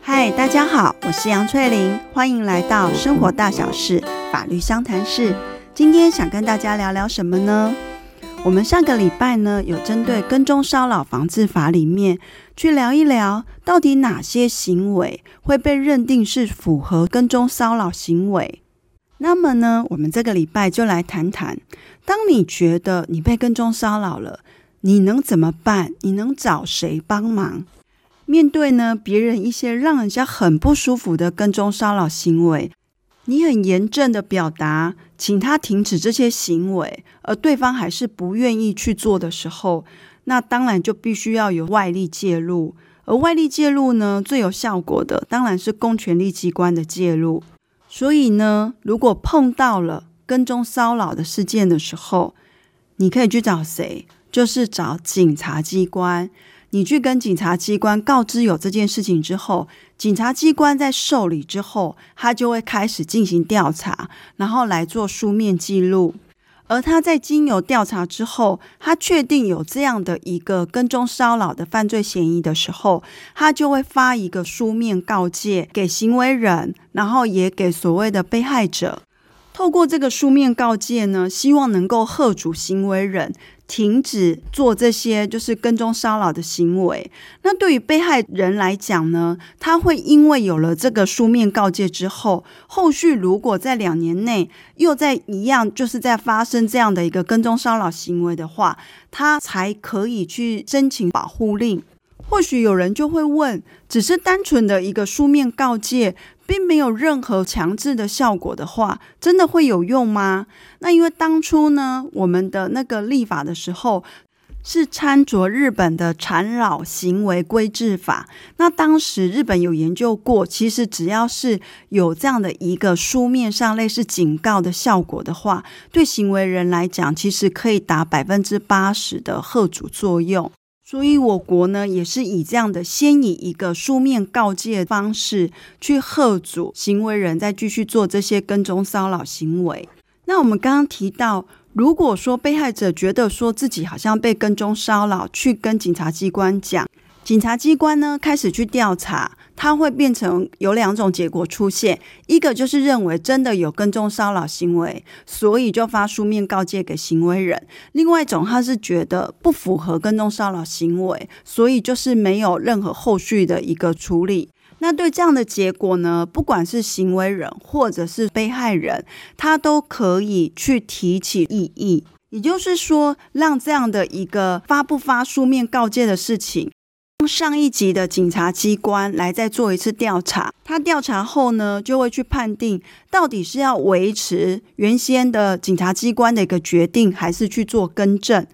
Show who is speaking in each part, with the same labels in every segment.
Speaker 1: 嗨，大家好，我是杨翠玲，欢迎来到生活大小事法律相谈室。今天想跟大家聊聊什么呢？我们上个礼拜呢，有针对跟踪骚扰防治法里面去聊一聊，到底哪些行为会被认定是符合跟踪骚扰行为。那么呢，我们这个礼拜就来谈谈，当你觉得你被跟踪骚扰了，你能怎么办？你能找谁帮忙？面对呢，别人一些让人家很不舒服的跟踪骚扰行为，你很严正的表达，请他停止这些行为，而对方还是不愿意去做的时候，那当然就必须要有外力介入。而外力介入呢，最有效果的当然是公权力机关的介入。所以呢，如果碰到了跟踪骚扰的事件的时候，你可以去找谁？就是找警察机关。你去跟警察机关告知有这件事情之后，警察机关在受理之后，他就会开始进行调查，然后来做书面记录。而他在经由调查之后，他确定有这样的一个跟踪骚扰的犯罪嫌疑的时候，他就会发一个书面告诫给行为人，然后也给所谓的被害者。透过这个书面告诫呢，希望能够吓阻行为人停止做这些就是跟踪骚扰的行为。那对于被害人来讲呢，他会因为有了这个书面告诫之后，后续如果在两年内又在一样就是在发生这样的一个跟踪骚扰行为的话，他才可以去申请保护令。或许有人就会问，只是单纯的一个书面告诫，并没有任何强制的效果的话，真的会有用吗？那因为当初呢，我们的那个立法的时候是参照日本的缠绕行为规制法。那当时日本有研究过，其实只要是有这样的一个书面上类似警告的效果的话，对行为人来讲，其实可以达百分之八十的吓阻作用。所以，我国呢也是以这样的，先以一个书面告诫方式去吓阻行为人再继续做这些跟踪骚扰行为。那我们刚刚提到，如果说被害者觉得说自己好像被跟踪骚扰，去跟警察机关讲。警察机关呢开始去调查，它会变成有两种结果出现，一个就是认为真的有跟踪骚扰行为，所以就发书面告诫给行为人；另外一种，他是觉得不符合跟踪骚扰行为，所以就是没有任何后续的一个处理。那对这样的结果呢，不管是行为人或者是被害人，他都可以去提起异议，也就是说，让这样的一个发不发书面告诫的事情。上一级的警察机关来再做一次调查，他调查后呢，就会去判定到底是要维持原先的警察机关的一个决定，还是去做更正。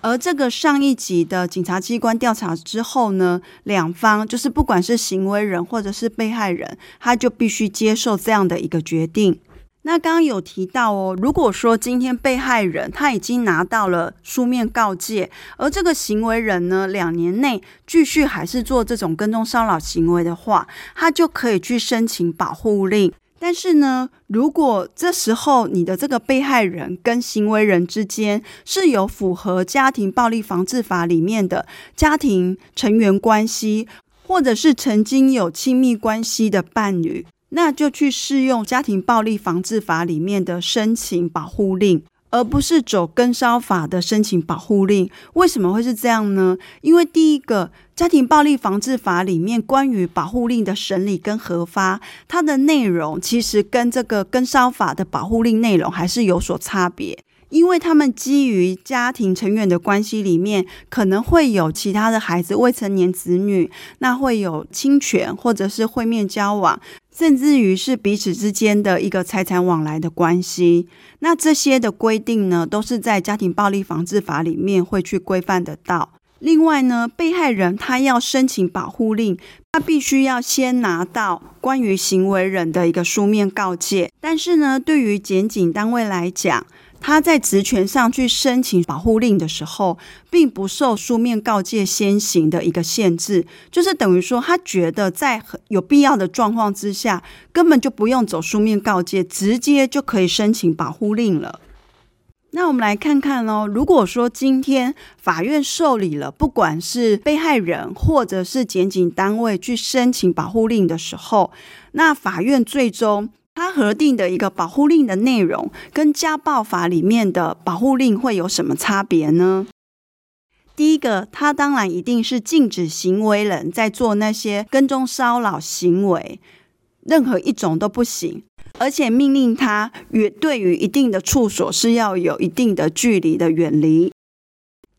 Speaker 1: 而这个上一级的警察机关调查之后呢，两方就是不管是行为人或者是被害人，他就必须接受这样的一个决定。那刚刚有提到哦，如果说今天被害人他已经拿到了书面告诫，而这个行为人呢，两年内继续还是做这种跟踪骚扰行为的话，他就可以去申请保护令。但是呢，如果这时候你的这个被害人跟行为人之间是有符合家庭暴力防治法里面的家庭成员关系，或者是曾经有亲密关系的伴侣。那就去适用家庭暴力防治法里面的申请保护令，而不是走跟烧法的申请保护令。为什么会是这样呢？因为第一个，家庭暴力防治法里面关于保护令的审理跟核发，它的内容其实跟这个跟烧法的保护令内容还是有所差别。因为他们基于家庭成员的关系里面，可能会有其他的孩子、未成年子女，那会有侵权或者是会面交往。甚至于是彼此之间的一个财产往来的关系，那这些的规定呢，都是在家庭暴力防治法里面会去规范得到。另外呢，被害人他要申请保护令，他必须要先拿到关于行为人的一个书面告诫。但是呢，对于检警单位来讲，他在职权上去申请保护令的时候，并不受书面告诫先行的一个限制，就是等于说，他觉得在有必要的状况之下，根本就不用走书面告诫，直接就可以申请保护令了。那我们来看看哦，如果说今天法院受理了，不管是被害人或者是检警单位去申请保护令的时候，那法院最终他核定的一个保护令的内容，跟家暴法里面的保护令会有什么差别呢？第一个，他当然一定是禁止行为人在做那些跟踪骚扰行为，任何一种都不行。而且命令他与对于一定的处所是要有一定的距离的远离。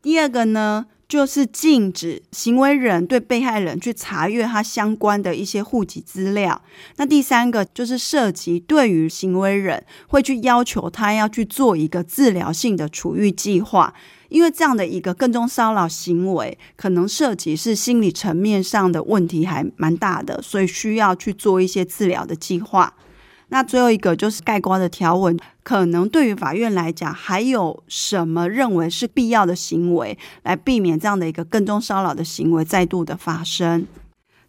Speaker 1: 第二个呢，就是禁止行为人对被害人去查阅他相关的一些户籍资料。那第三个就是涉及对于行为人会去要求他要去做一个治疗性的处遇计划，因为这样的一个跟踪骚扰行为可能涉及是心理层面上的问题还蛮大的，所以需要去做一些治疗的计划。那最后一个就是概括的条文，可能对于法院来讲，还有什么认为是必要的行为，来避免这样的一个跟踪骚扰的行为再度的发生。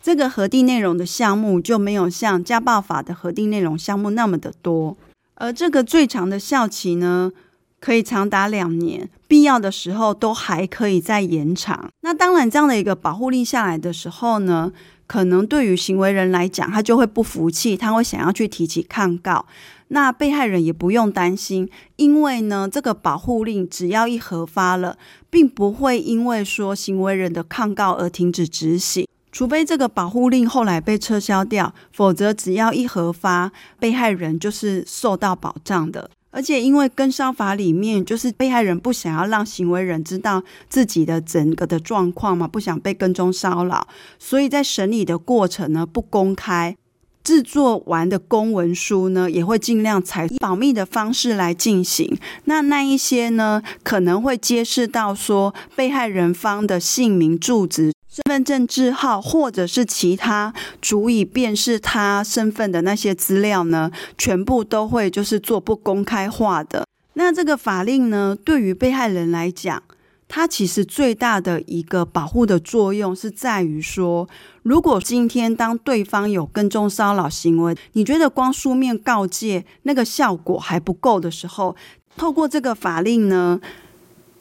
Speaker 1: 这个核定内容的项目就没有像家暴法的核定内容项目那么的多，而这个最长的效期呢，可以长达两年，必要的时候都还可以再延长。那当然，这样的一个保护令下来的时候呢，可能对于行为人来讲，他就会不服气，他会想要去提起抗告。那被害人也不用担心，因为呢，这个保护令只要一核发了，并不会因为说行为人的抗告而停止执行，除非这个保护令后来被撤销掉，否则只要一核发，被害人就是受到保障的。而且，因为跟骚法里面就是被害人不想要让行为人知道自己的整个的状况嘛，不想被跟踪骚扰，所以在审理的过程呢，不公开，制作完的公文书呢，也会尽量采保密的方式来进行。那那一些呢，可能会揭示到说被害人方的姓名、住址。身份证字号，或者是其他足以辨识他身份的那些资料呢，全部都会就是做不公开化的。那这个法令呢，对于被害人来讲，它其实最大的一个保护的作用是在于说，如果今天当对方有跟踪骚扰行为，你觉得光书面告诫那个效果还不够的时候，透过这个法令呢，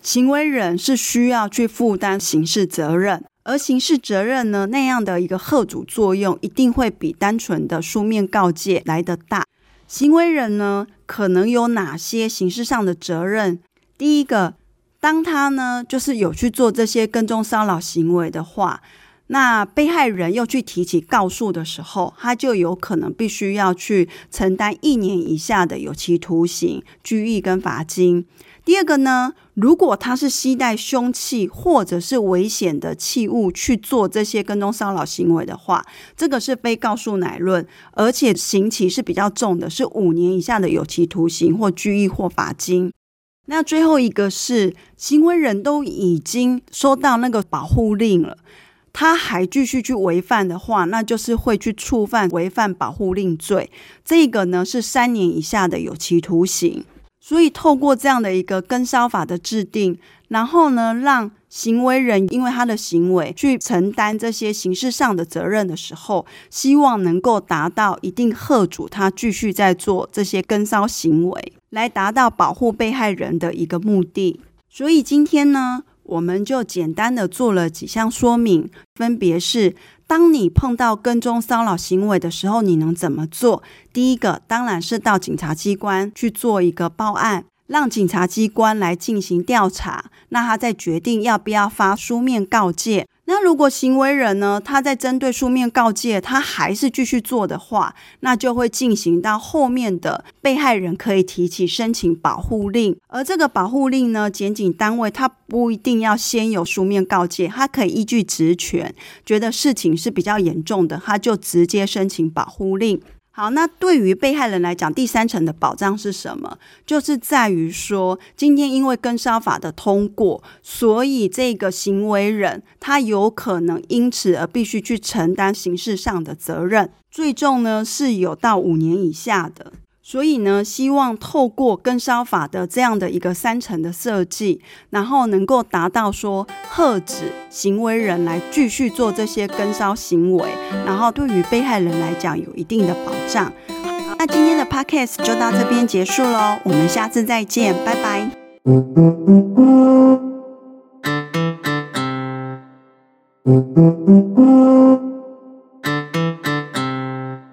Speaker 1: 行为人是需要去负担刑事责任。而刑事责任呢，那样的一个吓阻作用，一定会比单纯的书面告诫来得大。行为人呢，可能有哪些刑事上的责任？第一个，当他呢，就是有去做这些跟踪骚扰行为的话，那被害人又去提起告诉的时候，他就有可能必须要去承担一年以下的有期徒刑、拘役跟罚金。第二个呢，如果他是携带凶器或者是危险的器物去做这些跟踪骚扰行为的话，这个是非告诉乃论，而且刑期是比较重的，是五年以下的有期徒刑或拘役或罚金。那最后一个是行为人都已经收到那个保护令了，他还继续去违反的话，那就是会去触犯违反保护令罪，这个呢是三年以下的有期徒刑。所以，透过这样的一个跟骚法的制定，然后呢，让行为人因为他的行为去承担这些刑事上的责任的时候，希望能够达到一定吓阻他继续在做这些跟骚行为，来达到保护被害人的一个目的。所以今天呢，我们就简单的做了几项说明，分别是。当你碰到跟踪骚扰行为的时候，你能怎么做？第一个当然是到警察机关去做一个报案，让警察机关来进行调查，那他再决定要不要发书面告诫。那如果行为人呢，他在针对书面告诫，他还是继续做的话，那就会进行到后面的被害人可以提起申请保护令，而这个保护令呢，检警单位他不一定要先有书面告诫，他可以依据职权，觉得事情是比较严重的，他就直接申请保护令。好，那对于被害人来讲，第三层的保障是什么？就是在于说，今天因为跟烧法的通过，所以这个行为人他有可能因此而必须去承担刑事上的责任，最重呢是有到五年以下的。所以呢，希望透过跟烧法的这样的一个三层的设计，然后能够达到说，遏止行为人来继续做这些跟烧行为，然后对于被害人来讲有一定的保障。那今天的 podcast 就到这边结束喽，我们下次再见，拜拜。
Speaker 2: Thank you.